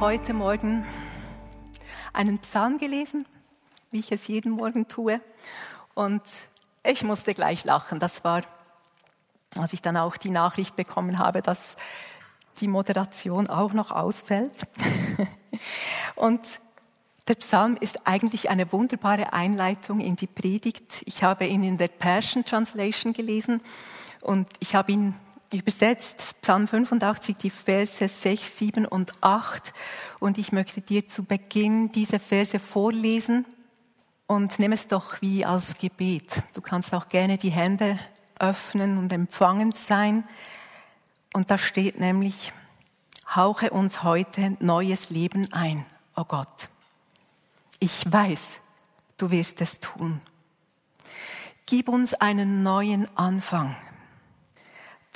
Heute Morgen einen Psalm gelesen, wie ich es jeden Morgen tue. Und ich musste gleich lachen. Das war, als ich dann auch die Nachricht bekommen habe, dass die Moderation auch noch ausfällt. Und der Psalm ist eigentlich eine wunderbare Einleitung in die Predigt. Ich habe ihn in der Passion Translation gelesen und ich habe ihn übersetzt, Psalm 85, die Verse 6, 7 und 8. Und ich möchte dir zu Beginn diese Verse vorlesen und nimm es doch wie als Gebet. Du kannst auch gerne die Hände öffnen und empfangend sein. Und da steht nämlich, hauche uns heute neues Leben ein, o oh Gott. Ich weiß, du wirst es tun. Gib uns einen neuen Anfang.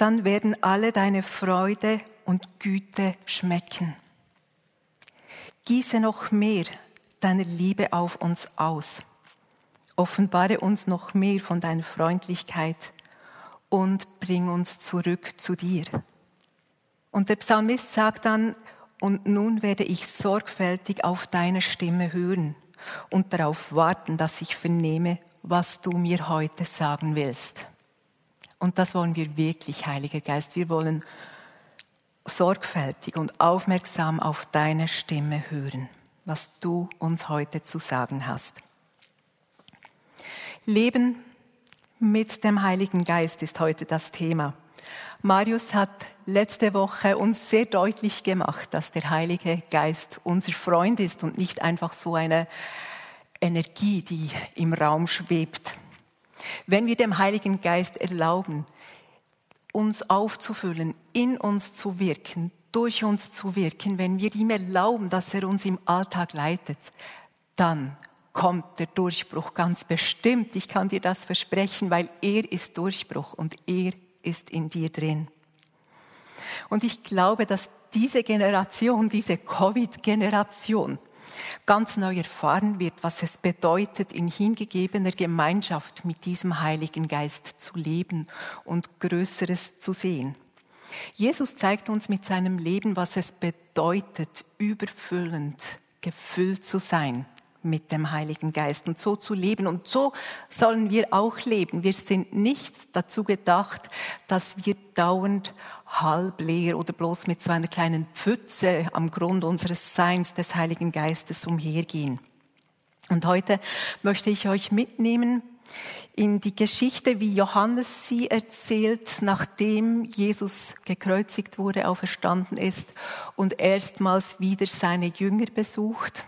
Dann werden alle deine Freude und Güte schmecken. Gieße noch mehr deiner Liebe auf uns aus. Offenbare uns noch mehr von deiner Freundlichkeit und bring uns zurück zu dir. Und der Psalmist sagt dann, und nun werde ich sorgfältig auf deine Stimme hören und darauf warten, dass ich vernehme, was du mir heute sagen willst. Und das wollen wir wirklich, Heiliger Geist. Wir wollen sorgfältig und aufmerksam auf deine Stimme hören, was du uns heute zu sagen hast. Leben mit dem Heiligen Geist ist heute das Thema. Marius hat letzte Woche uns sehr deutlich gemacht, dass der Heilige Geist unser Freund ist und nicht einfach so eine Energie, die im Raum schwebt. Wenn wir dem Heiligen Geist erlauben, uns aufzufüllen, in uns zu wirken, durch uns zu wirken, wenn wir ihm erlauben, dass er uns im Alltag leitet, dann kommt der Durchbruch ganz bestimmt. Ich kann dir das versprechen, weil er ist Durchbruch und er ist in dir drin. Und ich glaube, dass diese Generation, diese Covid-Generation, ganz neu erfahren wird, was es bedeutet, in hingegebener Gemeinschaft mit diesem Heiligen Geist zu leben und Größeres zu sehen. Jesus zeigt uns mit seinem Leben, was es bedeutet, überfüllend gefüllt zu sein mit dem Heiligen Geist und so zu leben. Und so sollen wir auch leben. Wir sind nicht dazu gedacht, dass wir dauernd halb leer oder bloß mit so einer kleinen Pfütze am Grund unseres Seins des Heiligen Geistes umhergehen. Und heute möchte ich euch mitnehmen in die Geschichte, wie Johannes sie erzählt, nachdem Jesus gekreuzigt wurde, auferstanden ist und erstmals wieder seine Jünger besucht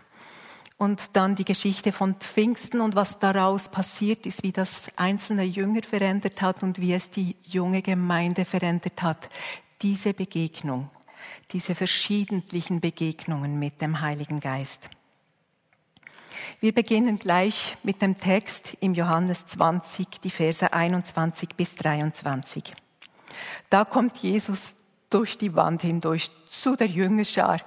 und dann die Geschichte von Pfingsten und was daraus passiert ist, wie das einzelne Jünger verändert hat und wie es die junge Gemeinde verändert hat. Diese Begegnung, diese verschiedentlichen Begegnungen mit dem Heiligen Geist. Wir beginnen gleich mit dem Text im Johannes 20, die Verse 21 bis 23. Da kommt Jesus durch die Wand hindurch zu der Jüngerschar,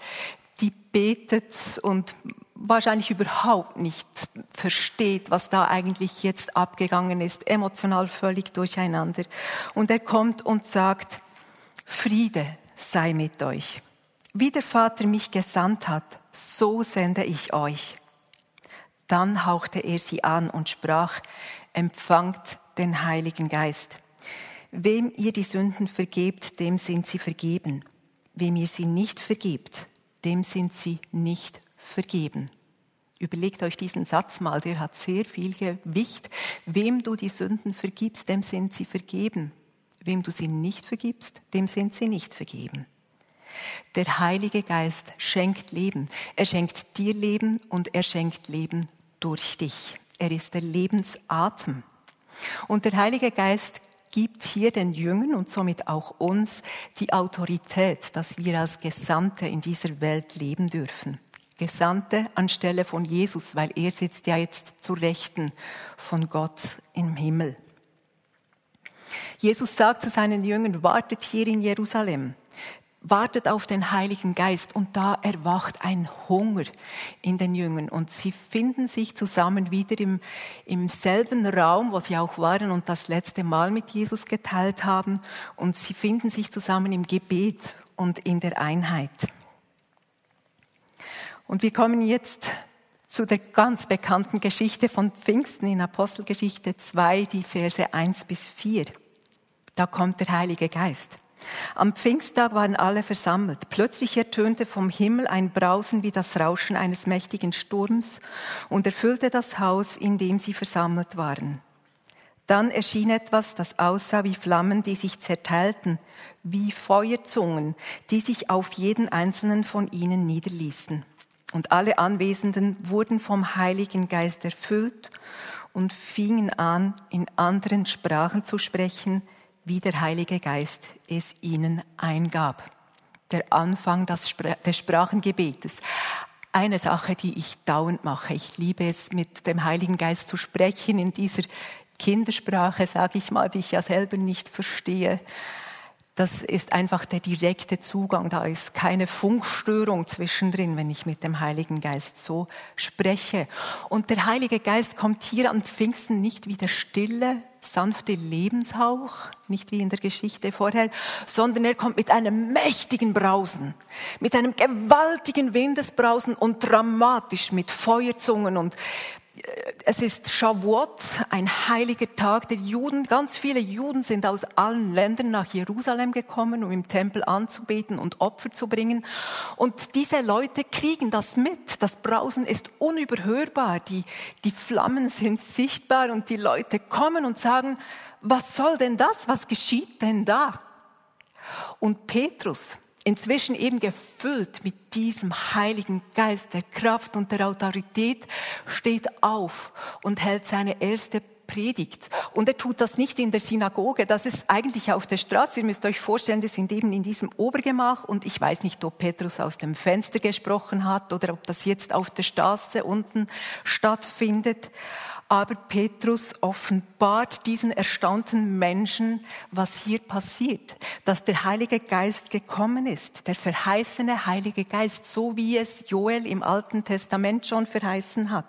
die betet und wahrscheinlich überhaupt nicht versteht, was da eigentlich jetzt abgegangen ist, emotional völlig durcheinander. Und er kommt und sagt, Friede sei mit euch. Wie der Vater mich gesandt hat, so sende ich euch. Dann hauchte er sie an und sprach, empfangt den Heiligen Geist. Wem ihr die Sünden vergebt, dem sind sie vergeben. Wem ihr sie nicht vergebt, dem sind sie nicht vergeben. Überlegt euch diesen Satz mal, der hat sehr viel Gewicht. Wem du die Sünden vergibst, dem sind sie vergeben. Wem du sie nicht vergibst, dem sind sie nicht vergeben. Der Heilige Geist schenkt Leben. Er schenkt dir Leben und er schenkt Leben durch dich. Er ist der Lebensatem. Und der Heilige Geist gibt hier den Jüngern und somit auch uns die Autorität, dass wir als Gesandte in dieser Welt leben dürfen. Gesandte anstelle von Jesus, weil er sitzt ja jetzt zu Rechten von Gott im Himmel. Jesus sagt zu seinen Jüngern, wartet hier in Jerusalem, wartet auf den Heiligen Geist und da erwacht ein Hunger in den Jüngern und sie finden sich zusammen wieder im, im selben Raum, wo sie auch waren und das letzte Mal mit Jesus geteilt haben und sie finden sich zusammen im Gebet und in der Einheit. Und wir kommen jetzt zu der ganz bekannten Geschichte von Pfingsten in Apostelgeschichte 2, die Verse 1 bis 4. Da kommt der Heilige Geist. Am Pfingsttag waren alle versammelt. Plötzlich ertönte vom Himmel ein Brausen wie das Rauschen eines mächtigen Sturms und erfüllte das Haus, in dem sie versammelt waren. Dann erschien etwas, das aussah wie Flammen, die sich zerteilten, wie Feuerzungen, die sich auf jeden einzelnen von ihnen niederließen. Und alle Anwesenden wurden vom Heiligen Geist erfüllt und fingen an, in anderen Sprachen zu sprechen, wie der Heilige Geist es ihnen eingab. Der Anfang des Sprachengebetes. Eine Sache, die ich dauernd mache. Ich liebe es, mit dem Heiligen Geist zu sprechen in dieser Kindersprache, sage ich mal, die ich ja selber nicht verstehe. Das ist einfach der direkte Zugang. Da ist keine Funkstörung zwischendrin, wenn ich mit dem Heiligen Geist so spreche. Und der Heilige Geist kommt hier an Pfingsten nicht wie der stille, sanfte Lebenshauch, nicht wie in der Geschichte vorher, sondern er kommt mit einem mächtigen Brausen, mit einem gewaltigen Windesbrausen und dramatisch mit Feuerzungen und es ist Shavuot, ein heiliger Tag der Juden. Ganz viele Juden sind aus allen Ländern nach Jerusalem gekommen, um im Tempel anzubeten und Opfer zu bringen. Und diese Leute kriegen das mit. Das Brausen ist unüberhörbar. Die, die Flammen sind sichtbar und die Leute kommen und sagen, was soll denn das? Was geschieht denn da? Und Petrus, inzwischen eben gefüllt mit diesem Heiligen Geist der Kraft und der Autorität, steht auf und hält seine erste Predigt. Und er tut das nicht in der Synagoge, das ist eigentlich auf der Straße. Ihr müsst euch vorstellen, die sind eben in diesem Obergemach und ich weiß nicht, ob Petrus aus dem Fenster gesprochen hat oder ob das jetzt auf der Straße unten stattfindet. Aber Petrus offenbart diesen erstaunten Menschen, was hier passiert, dass der Heilige Geist gekommen ist, der verheißene Heilige Geist, so wie es Joel im Alten Testament schon verheißen hat.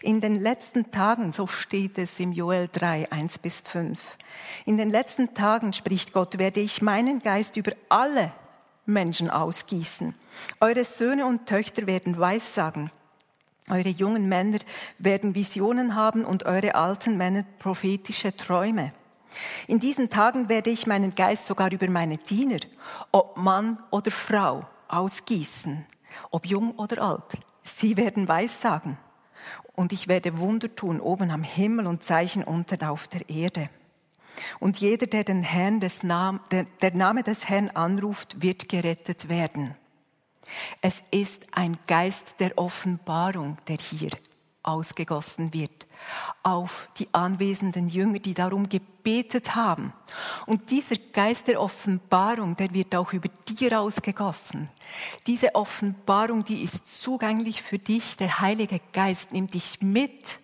In den letzten Tagen, so steht es im Joel 3, 1 bis 5, in den letzten Tagen, spricht Gott, werde ich meinen Geist über alle Menschen ausgießen. Eure Söhne und Töchter werden Weissagen. Eure jungen Männer werden Visionen haben und eure alten Männer prophetische Träume. In diesen Tagen werde ich meinen Geist sogar über meine Diener, ob Mann oder Frau, ausgießen, ob jung oder alt. Sie werden Weissagen. Und ich werde Wunder tun oben am Himmel und Zeichen unter auf der Erde. Und jeder, der den Herrn des Nam der, der Name des Herrn anruft, wird gerettet werden. Es ist ein Geist der Offenbarung, der hier ausgegossen wird auf die anwesenden Jünger, die darum gebetet haben. Und dieser Geist der Offenbarung, der wird auch über dir ausgegossen. Diese Offenbarung, die ist zugänglich für dich. Der Heilige Geist nimmt dich mit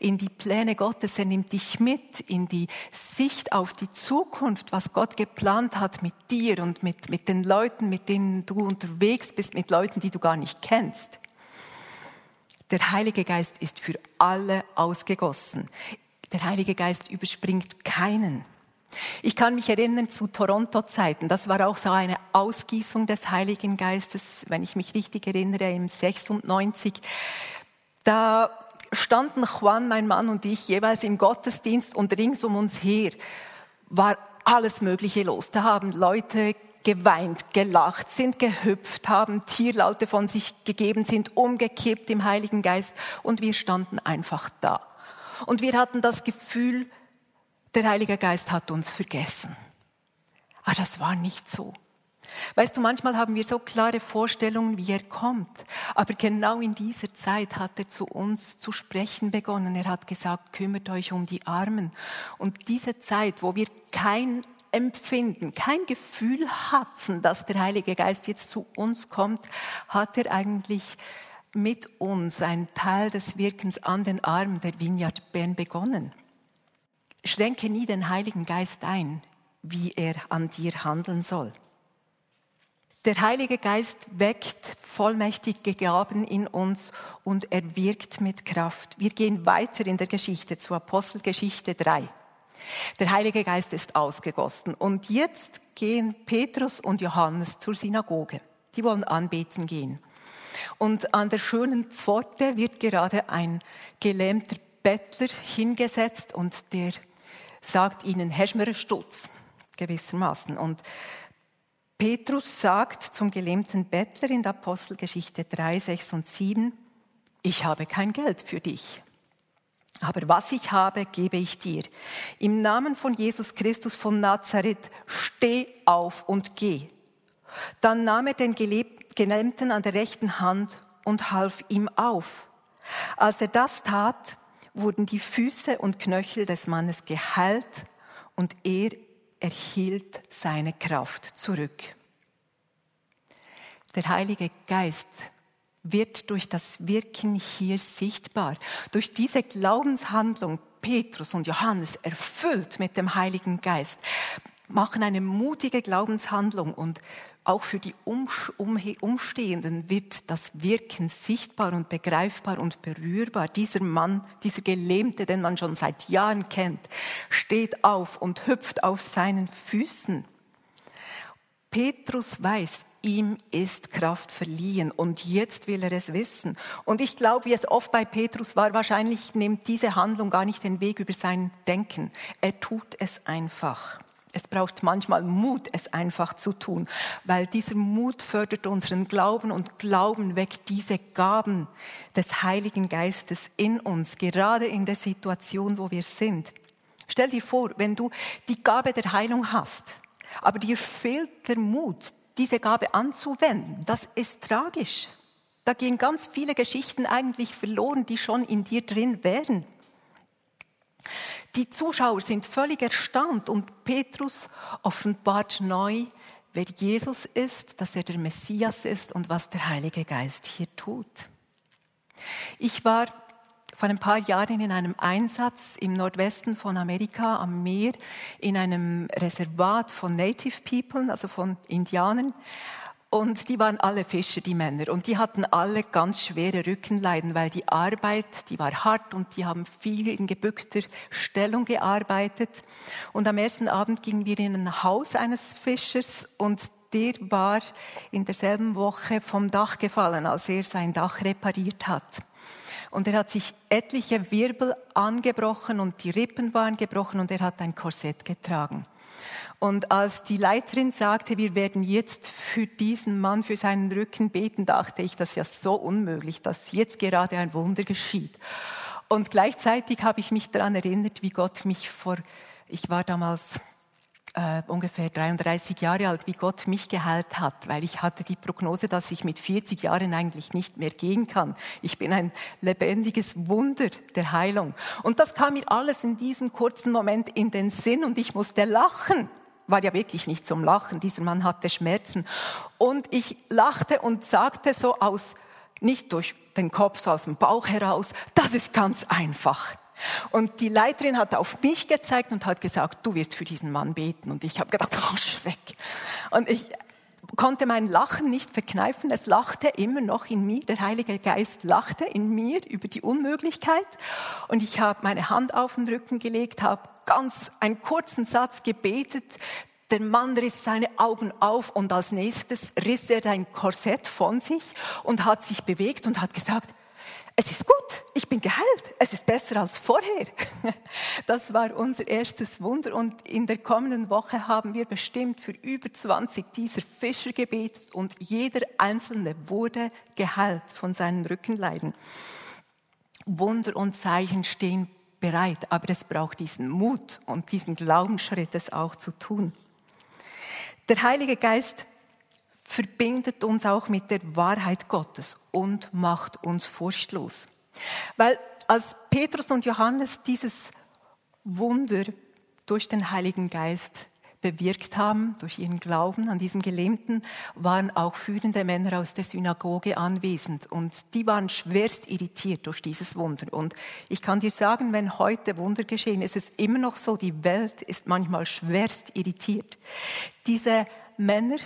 in die Pläne Gottes. Er nimmt dich mit in die Sicht auf die Zukunft, was Gott geplant hat mit dir und mit, mit den Leuten, mit denen du unterwegs bist, mit Leuten, die du gar nicht kennst. Der Heilige Geist ist für alle ausgegossen. Der Heilige Geist überspringt keinen. Ich kann mich erinnern zu Toronto-Zeiten. Das war auch so eine Ausgießung des Heiligen Geistes, wenn ich mich richtig erinnere, im 96. Da standen Juan, mein Mann und ich jeweils im Gottesdienst und rings um uns her war alles Mögliche los. Da haben Leute geweint, gelacht, sind gehüpft, haben Tierlaute von sich gegeben, sind umgekippt im Heiligen Geist und wir standen einfach da. Und wir hatten das Gefühl, der Heilige Geist hat uns vergessen. Aber das war nicht so. Weißt du, manchmal haben wir so klare Vorstellungen, wie er kommt. Aber genau in dieser Zeit hat er zu uns zu sprechen begonnen. Er hat gesagt, kümmert euch um die Armen. Und diese Zeit, wo wir kein Empfinden, kein Gefühl hatten, dass der Heilige Geist jetzt zu uns kommt, hat er eigentlich mit uns einen Teil des Wirkens an den Armen der Vineyard Bern begonnen. Schränke nie den Heiligen Geist ein, wie er an dir handeln soll. Der Heilige Geist weckt vollmächtige Gaben in uns und er wirkt mit Kraft. Wir gehen weiter in der Geschichte zu Apostelgeschichte 3. Der Heilige Geist ist ausgegossen und jetzt gehen Petrus und Johannes zur Synagoge. Die wollen anbeten gehen. Und an der schönen Pforte wird gerade ein gelähmter Bettler hingesetzt und der sagt ihnen, Herr Stutz, gewissermaßen. Und Petrus sagt zum gelähmten Bettler in der Apostelgeschichte 3, 6 und 7, ich habe kein Geld für dich, aber was ich habe, gebe ich dir. Im Namen von Jesus Christus von Nazareth, steh auf und geh. Dann nahm er den Gelähmten an der rechten Hand und half ihm auf. Als er das tat, wurden die Füße und Knöchel des Mannes geheilt und er erhielt seine Kraft zurück. Der Heilige Geist wird durch das Wirken hier sichtbar. Durch diese Glaubenshandlung Petrus und Johannes erfüllt mit dem Heiligen Geist machen eine mutige Glaubenshandlung und auch für die Umstehenden wird das Wirken sichtbar und begreifbar und berührbar. Dieser Mann, dieser Gelähmte, den man schon seit Jahren kennt, steht auf und hüpft auf seinen Füßen. Petrus weiß, ihm ist Kraft verliehen und jetzt will er es wissen. Und ich glaube, wie es oft bei Petrus war, wahrscheinlich nimmt diese Handlung gar nicht den Weg über sein Denken. Er tut es einfach. Es braucht manchmal Mut, es einfach zu tun, weil dieser Mut fördert unseren Glauben und Glauben weckt diese Gaben des Heiligen Geistes in uns, gerade in der Situation, wo wir sind. Stell dir vor, wenn du die Gabe der Heilung hast, aber dir fehlt der Mut, diese Gabe anzuwenden, das ist tragisch. Da gehen ganz viele Geschichten eigentlich verloren, die schon in dir drin wären. Die Zuschauer sind völlig erstaunt und Petrus offenbart neu, wer Jesus ist, dass er der Messias ist und was der Heilige Geist hier tut. Ich war vor ein paar Jahren in einem Einsatz im Nordwesten von Amerika am Meer in einem Reservat von Native People, also von Indianern. Und die waren alle Fischer, die Männer. Und die hatten alle ganz schwere Rückenleiden, weil die Arbeit, die war hart und die haben viel in gebückter Stellung gearbeitet. Und am ersten Abend gingen wir in ein Haus eines Fischers und der war in derselben Woche vom Dach gefallen, als er sein Dach repariert hat. Und er hat sich etliche Wirbel angebrochen und die Rippen waren gebrochen und er hat ein Korsett getragen. Und als die Leiterin sagte, wir werden jetzt für diesen Mann, für seinen Rücken beten, dachte ich, das ist ja so unmöglich, dass jetzt gerade ein Wunder geschieht. Und gleichzeitig habe ich mich daran erinnert, wie Gott mich vor, ich war damals äh, ungefähr 33 Jahre alt, wie Gott mich geheilt hat, weil ich hatte die Prognose, dass ich mit 40 Jahren eigentlich nicht mehr gehen kann. Ich bin ein lebendiges Wunder der Heilung. Und das kam mir alles in diesem kurzen Moment in den Sinn und ich musste lachen war ja wirklich nicht zum Lachen. Dieser Mann hatte Schmerzen. Und ich lachte und sagte so aus, nicht durch den Kopf, so aus dem Bauch heraus, das ist ganz einfach. Und die Leiterin hat auf mich gezeigt und hat gesagt, du wirst für diesen Mann beten. Und ich habe gedacht, oh Schreck. Und ich konnte mein Lachen nicht verkneifen. Es lachte immer noch in mir. Der Heilige Geist lachte in mir über die Unmöglichkeit. Und ich habe meine Hand auf den Rücken gelegt, habe ganz einen kurzen Satz gebetet. Der Mann riss seine Augen auf und als nächstes riss er ein Korsett von sich und hat sich bewegt und hat gesagt, es ist gut, ich bin geheilt, es ist besser als vorher. Das war unser erstes Wunder und in der kommenden Woche haben wir bestimmt für über 20 dieser Fischer gebetet und jeder einzelne wurde geheilt von seinen Rückenleiden. Wunder und Zeichen stehen bereit, aber es braucht diesen Mut und diesen Glaubensschritt, es auch zu tun. Der Heilige Geist verbindet uns auch mit der Wahrheit Gottes und macht uns furchtlos. Weil als Petrus und Johannes dieses Wunder durch den Heiligen Geist bewirkt haben, durch ihren Glauben an diesen Gelähmten, waren auch führende Männer aus der Synagoge anwesend. Und die waren schwerst irritiert durch dieses Wunder. Und ich kann dir sagen, wenn heute Wunder geschehen, ist es immer noch so, die Welt ist manchmal schwerst irritiert. Diese Männer,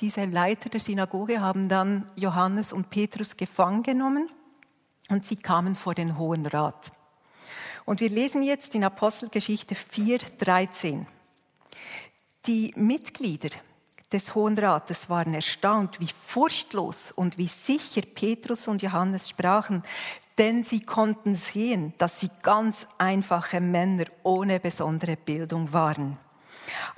diese Leiter der Synagoge haben dann Johannes und Petrus gefangen genommen und sie kamen vor den Hohen Rat. Und wir lesen jetzt in Apostelgeschichte 4, 13. Die Mitglieder des Hohen Rates waren erstaunt, wie furchtlos und wie sicher Petrus und Johannes sprachen, denn sie konnten sehen, dass sie ganz einfache Männer ohne besondere Bildung waren.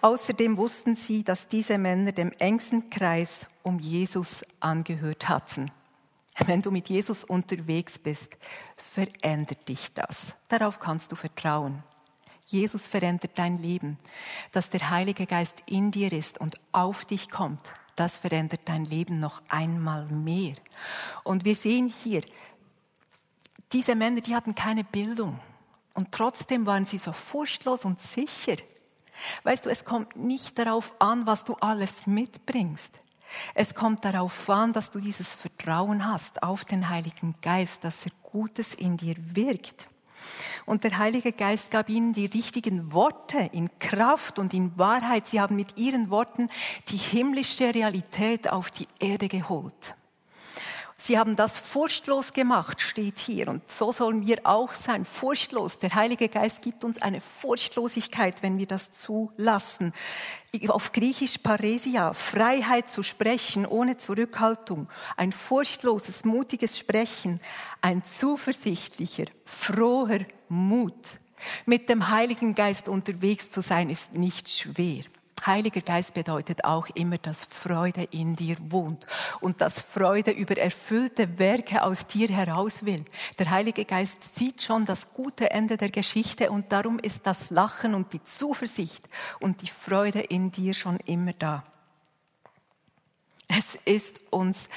Außerdem wussten sie, dass diese Männer dem engsten Kreis um Jesus angehört hatten. Wenn du mit Jesus unterwegs bist, verändert dich das. Darauf kannst du vertrauen. Jesus verändert dein Leben. Dass der Heilige Geist in dir ist und auf dich kommt, das verändert dein Leben noch einmal mehr. Und wir sehen hier, diese Männer, die hatten keine Bildung. Und trotzdem waren sie so furchtlos und sicher. Weißt du, es kommt nicht darauf an, was du alles mitbringst. Es kommt darauf an, dass du dieses Vertrauen hast auf den Heiligen Geist, dass er Gutes in dir wirkt. Und der Heilige Geist gab ihnen die richtigen Worte in Kraft und in Wahrheit. Sie haben mit ihren Worten die himmlische Realität auf die Erde geholt. Sie haben das furchtlos gemacht, steht hier. Und so sollen wir auch sein, furchtlos. Der Heilige Geist gibt uns eine Furchtlosigkeit, wenn wir das zulassen. Auf Griechisch Paresia, Freiheit zu sprechen ohne Zurückhaltung. Ein furchtloses, mutiges Sprechen. Ein zuversichtlicher, froher Mut. Mit dem Heiligen Geist unterwegs zu sein, ist nicht schwer. Heiliger Geist bedeutet auch immer, dass Freude in dir wohnt und dass Freude über erfüllte Werke aus dir heraus will. Der Heilige Geist sieht schon das gute Ende der Geschichte und darum ist das Lachen und die Zuversicht und die Freude in dir schon immer da. Es ist uns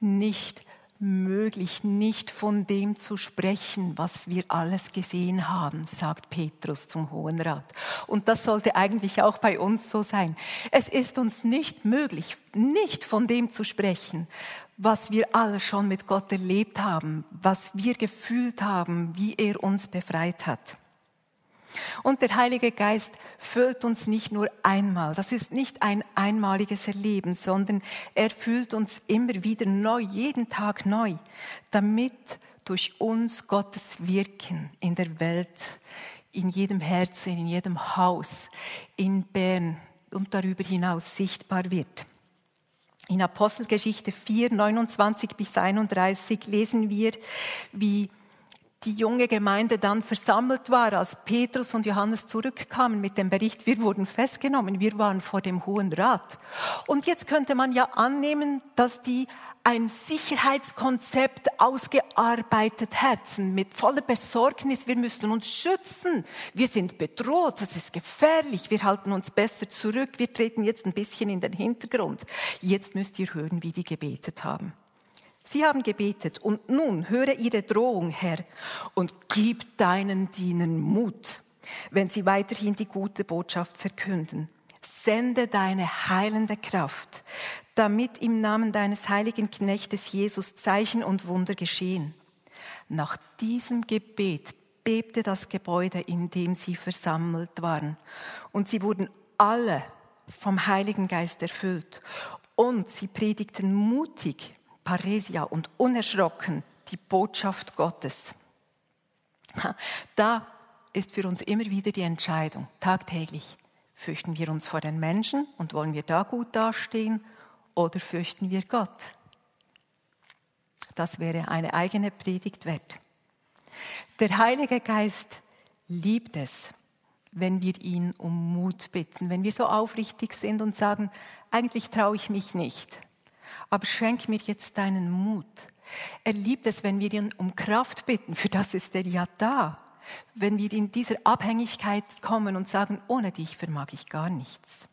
nicht möglich, nicht von dem zu sprechen, was wir alles gesehen haben, sagt Petrus zum Hohen Rat. Und das sollte eigentlich auch bei uns so sein. Es ist uns nicht möglich, nicht von dem zu sprechen, was wir alle schon mit Gott erlebt haben, was wir gefühlt haben, wie er uns befreit hat. Und der Heilige Geist füllt uns nicht nur einmal. Das ist nicht ein einmaliges Erleben, sondern er füllt uns immer wieder neu, jeden Tag neu, damit durch uns Gottes Wirken in der Welt, in jedem Herzen, in jedem Haus, in Bern und darüber hinaus sichtbar wird. In Apostelgeschichte 4, 29 bis 31 lesen wir, wie die junge Gemeinde dann versammelt war, als Petrus und Johannes zurückkamen mit dem Bericht, wir wurden festgenommen, wir waren vor dem Hohen Rat. Und jetzt könnte man ja annehmen, dass die ein Sicherheitskonzept ausgearbeitet hätten mit voller Besorgnis, wir müssen uns schützen, wir sind bedroht, das ist gefährlich, wir halten uns besser zurück, wir treten jetzt ein bisschen in den Hintergrund. Jetzt müsst ihr hören, wie die gebetet haben. Sie haben gebetet und nun höre ihre Drohung, Herr, und gib deinen Dienern Mut, wenn sie weiterhin die gute Botschaft verkünden. Sende deine heilende Kraft, damit im Namen deines heiligen Knechtes Jesus Zeichen und Wunder geschehen. Nach diesem Gebet bebte das Gebäude, in dem sie versammelt waren, und sie wurden alle vom Heiligen Geist erfüllt, und sie predigten mutig Paresia und unerschrocken die Botschaft Gottes. Da ist für uns immer wieder die Entscheidung, tagtäglich, fürchten wir uns vor den Menschen und wollen wir da gut dastehen oder fürchten wir Gott? Das wäre eine eigene Predigt wert. Der Heilige Geist liebt es, wenn wir ihn um Mut bitten, wenn wir so aufrichtig sind und sagen, eigentlich traue ich mich nicht aber schenk mir jetzt deinen Mut. Er liebt es, wenn wir ihn um Kraft bitten, für das ist er ja da. Wenn wir in dieser Abhängigkeit kommen und sagen, ohne dich vermag ich gar nichts.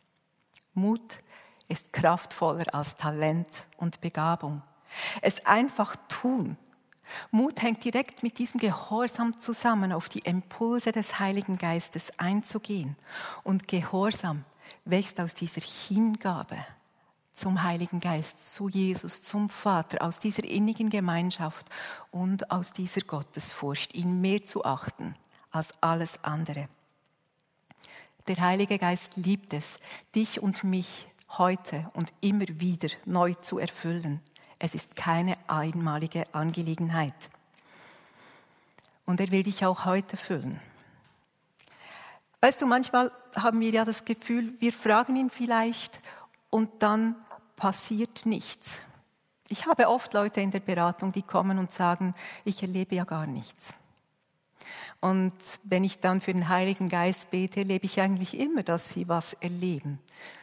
Mut ist kraftvoller als Talent und Begabung. Es einfach tun. Mut hängt direkt mit diesem Gehorsam zusammen, auf die Impulse des Heiligen Geistes einzugehen. Und Gehorsam wächst aus dieser Hingabe zum Heiligen Geist, zu Jesus, zum Vater, aus dieser innigen Gemeinschaft und aus dieser Gottesfurcht, ihn mehr zu achten als alles andere. Der Heilige Geist liebt es, dich und mich heute und immer wieder neu zu erfüllen. Es ist keine einmalige Angelegenheit. Und er will dich auch heute füllen. Weißt du, manchmal haben wir ja das Gefühl, wir fragen ihn vielleicht und dann passiert nichts. Ich habe oft Leute in der Beratung, die kommen und sagen, ich erlebe ja gar nichts. Und wenn ich dann für den Heiligen Geist bete, erlebe ich eigentlich immer, dass sie was erleben.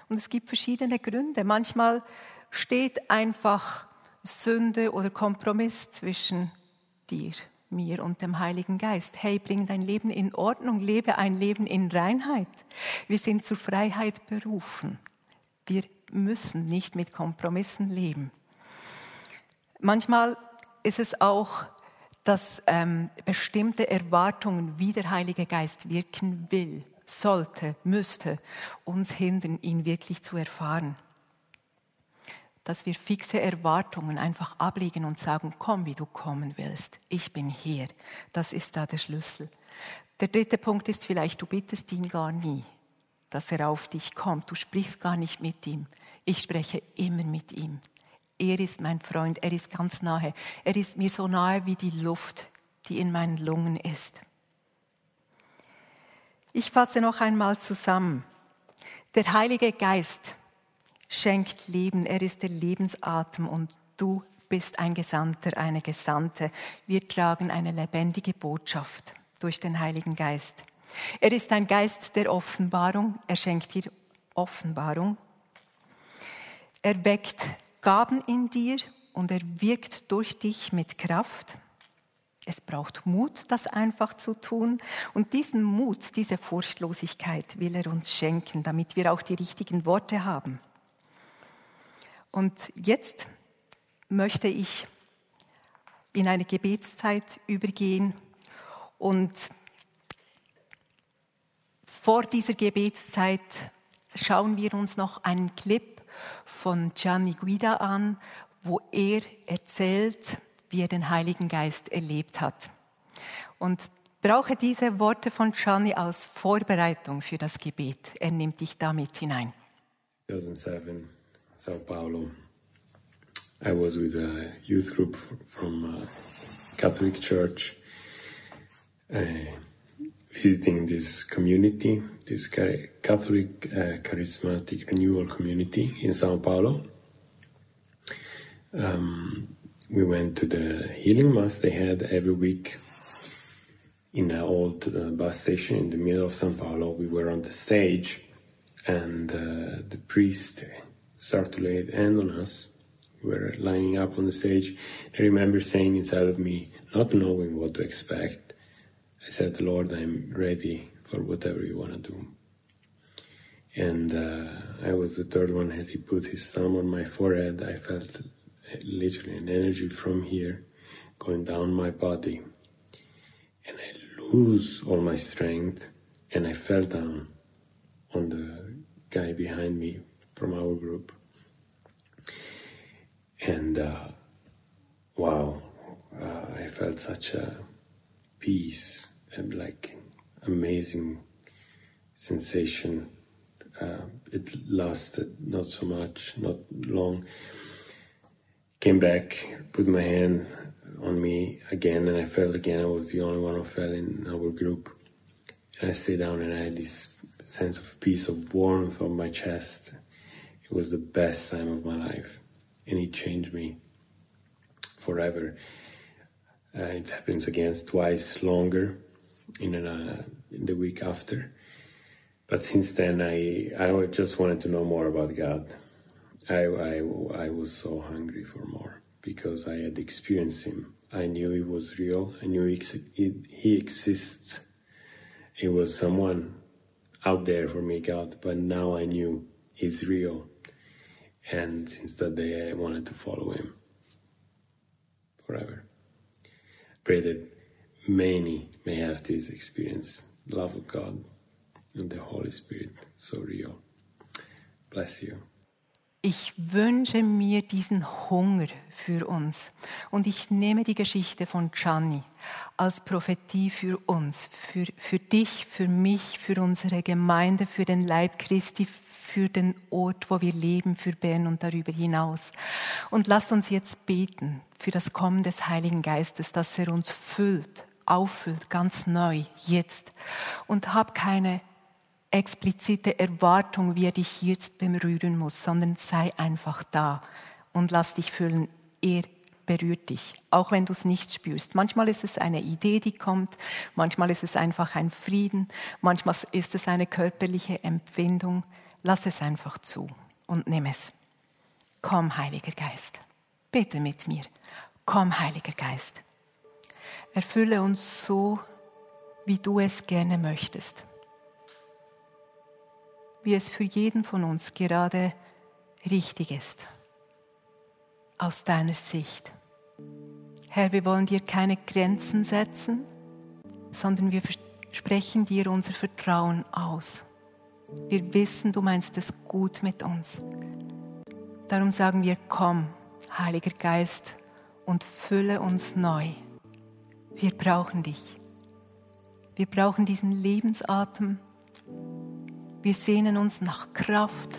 Und es gibt verschiedene Gründe. Manchmal steht einfach Sünde oder Kompromiss zwischen dir, mir und dem Heiligen Geist. Hey, bring dein Leben in Ordnung, lebe ein Leben in Reinheit. Wir sind zur Freiheit berufen. Wir müssen nicht mit Kompromissen leben. Manchmal ist es auch, dass ähm, bestimmte Erwartungen, wie der Heilige Geist wirken will, sollte, müsste, uns hindern, ihn wirklich zu erfahren. Dass wir fixe Erwartungen einfach ablegen und sagen, komm, wie du kommen willst. Ich bin hier. Das ist da der Schlüssel. Der dritte Punkt ist vielleicht, du bittest ihn gar nie, dass er auf dich kommt. Du sprichst gar nicht mit ihm. Ich spreche immer mit ihm. Er ist mein Freund, er ist ganz nahe. Er ist mir so nahe wie die Luft, die in meinen Lungen ist. Ich fasse noch einmal zusammen. Der Heilige Geist schenkt Leben, er ist der Lebensatem und du bist ein Gesandter, eine Gesandte. Wir tragen eine lebendige Botschaft durch den Heiligen Geist. Er ist ein Geist der Offenbarung, er schenkt dir Offenbarung. Er weckt Gaben in dir und er wirkt durch dich mit Kraft. Es braucht Mut, das einfach zu tun. Und diesen Mut, diese Furchtlosigkeit will er uns schenken, damit wir auch die richtigen Worte haben. Und jetzt möchte ich in eine Gebetszeit übergehen und vor dieser Gebetszeit schauen wir uns noch einen Clip von Gianni Guida an, wo er erzählt, wie er den Heiligen Geist erlebt hat. Und brauche diese Worte von Gianni als Vorbereitung für das Gebet. Er nimmt dich damit hinein. 2007, Sao Paulo. I was with a youth group from a Catholic church. Uh, visiting this community, this Catholic uh, charismatic renewal community in Sao Paulo. Um, we went to the healing mass they had every week in an old uh, bus station in the middle of Sao Paulo. We were on the stage, and uh, the priest started to lay hand on us. We were lining up on the stage. I remember saying inside of me, not knowing what to expect, I said, Lord, I'm ready for whatever you want to do. And uh, I was the third one as he put his thumb on my forehead. I felt literally an energy from here going down my body. And I lose all my strength and I fell down on the guy behind me from our group. And uh, wow, uh, I felt such a peace like amazing sensation. Uh, it lasted not so much, not long. Came back, put my hand on me again, and I felt again I was the only one who fell in our group. And I stayed down and I had this sense of peace, of warmth on my chest. It was the best time of my life, and it changed me forever. Uh, it happens again twice longer in, an, uh, in the week after. But since then, I I just wanted to know more about God. I, I, I was so hungry for more because I had experienced Him. I knew He was real. I knew He, he exists. He was someone out there for me, God. But now I knew He's real, And since that day, I wanted to follow him forever. Pray that many may have this experience love of God and the Holy Spirit so real. Bless you. Ich wünsche mir diesen Hunger für uns. Und ich nehme die Geschichte von Gianni als Prophetie für uns, für, für dich, für mich, für unsere Gemeinde, für den Leib Christi, für den Ort, wo wir leben, für Bern und darüber hinaus. Und lasst uns jetzt beten für das Kommen des Heiligen Geistes, dass er uns füllt, auffüllt, ganz neu, jetzt. Und hab keine explizite Erwartung, wie er dich jetzt berühren muss, sondern sei einfach da und lass dich füllen. Er berührt dich, auch wenn du es nicht spürst. Manchmal ist es eine Idee, die kommt, manchmal ist es einfach ein Frieden, manchmal ist es eine körperliche Empfindung. Lass es einfach zu und nimm es. Komm, Heiliger Geist, bete mit mir. Komm, Heiliger Geist. Erfülle uns so, wie du es gerne möchtest wie es für jeden von uns gerade richtig ist, aus deiner Sicht. Herr, wir wollen dir keine Grenzen setzen, sondern wir sprechen dir unser Vertrauen aus. Wir wissen, du meinst es gut mit uns. Darum sagen wir, komm, Heiliger Geist, und fülle uns neu. Wir brauchen dich. Wir brauchen diesen Lebensatem, wir sehnen uns nach Kraft,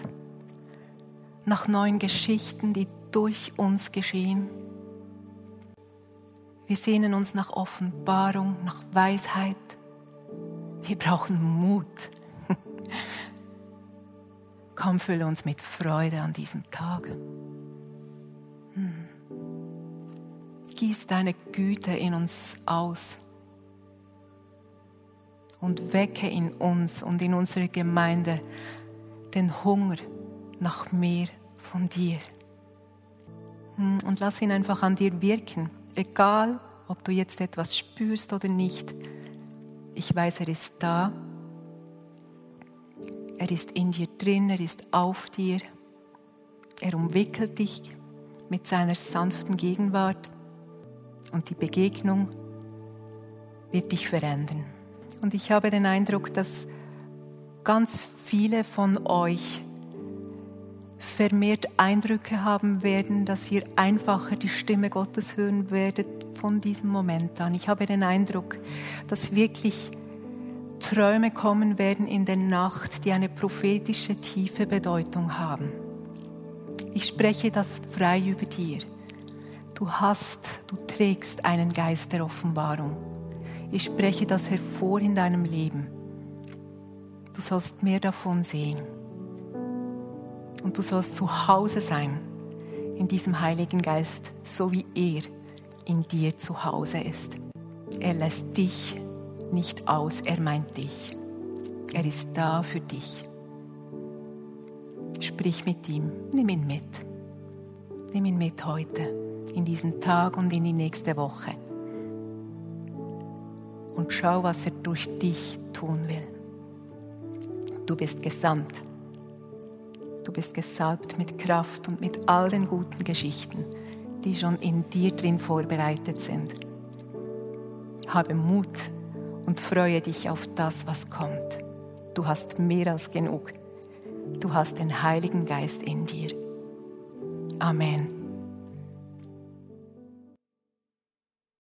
nach neuen Geschichten, die durch uns geschehen. Wir sehnen uns nach Offenbarung, nach Weisheit. Wir brauchen Mut. Komm, fülle uns mit Freude an diesem Tag. Gieß deine Güte in uns aus und wecke in uns und in unserer Gemeinde den Hunger nach mehr von dir. Hm, und lass ihn einfach an dir wirken, egal ob du jetzt etwas spürst oder nicht. Ich weiß, er ist da. Er ist in dir drin, er ist auf dir. Er umwickelt dich mit seiner sanften Gegenwart und die Begegnung wird dich verändern. Und ich habe den Eindruck, dass ganz viele von euch vermehrt Eindrücke haben werden, dass ihr einfacher die Stimme Gottes hören werdet von diesem Moment an. Ich habe den Eindruck, dass wirklich Träume kommen werden in der Nacht, die eine prophetische tiefe Bedeutung haben. Ich spreche das frei über dir. Du hast, du trägst einen Geist der Offenbarung. Ich spreche das hervor in deinem Leben. Du sollst mehr davon sehen. Und du sollst zu Hause sein in diesem Heiligen Geist, so wie er in dir zu Hause ist. Er lässt dich nicht aus, er meint dich. Er ist da für dich. Sprich mit ihm, nimm ihn mit. Nimm ihn mit heute, in diesen Tag und in die nächste Woche und schau, was er durch dich tun will. Du bist gesandt. Du bist gesalbt mit Kraft und mit all den guten Geschichten, die schon in dir drin vorbereitet sind. Habe Mut und freue dich auf das, was kommt. Du hast mehr als genug. Du hast den Heiligen Geist in dir. Amen.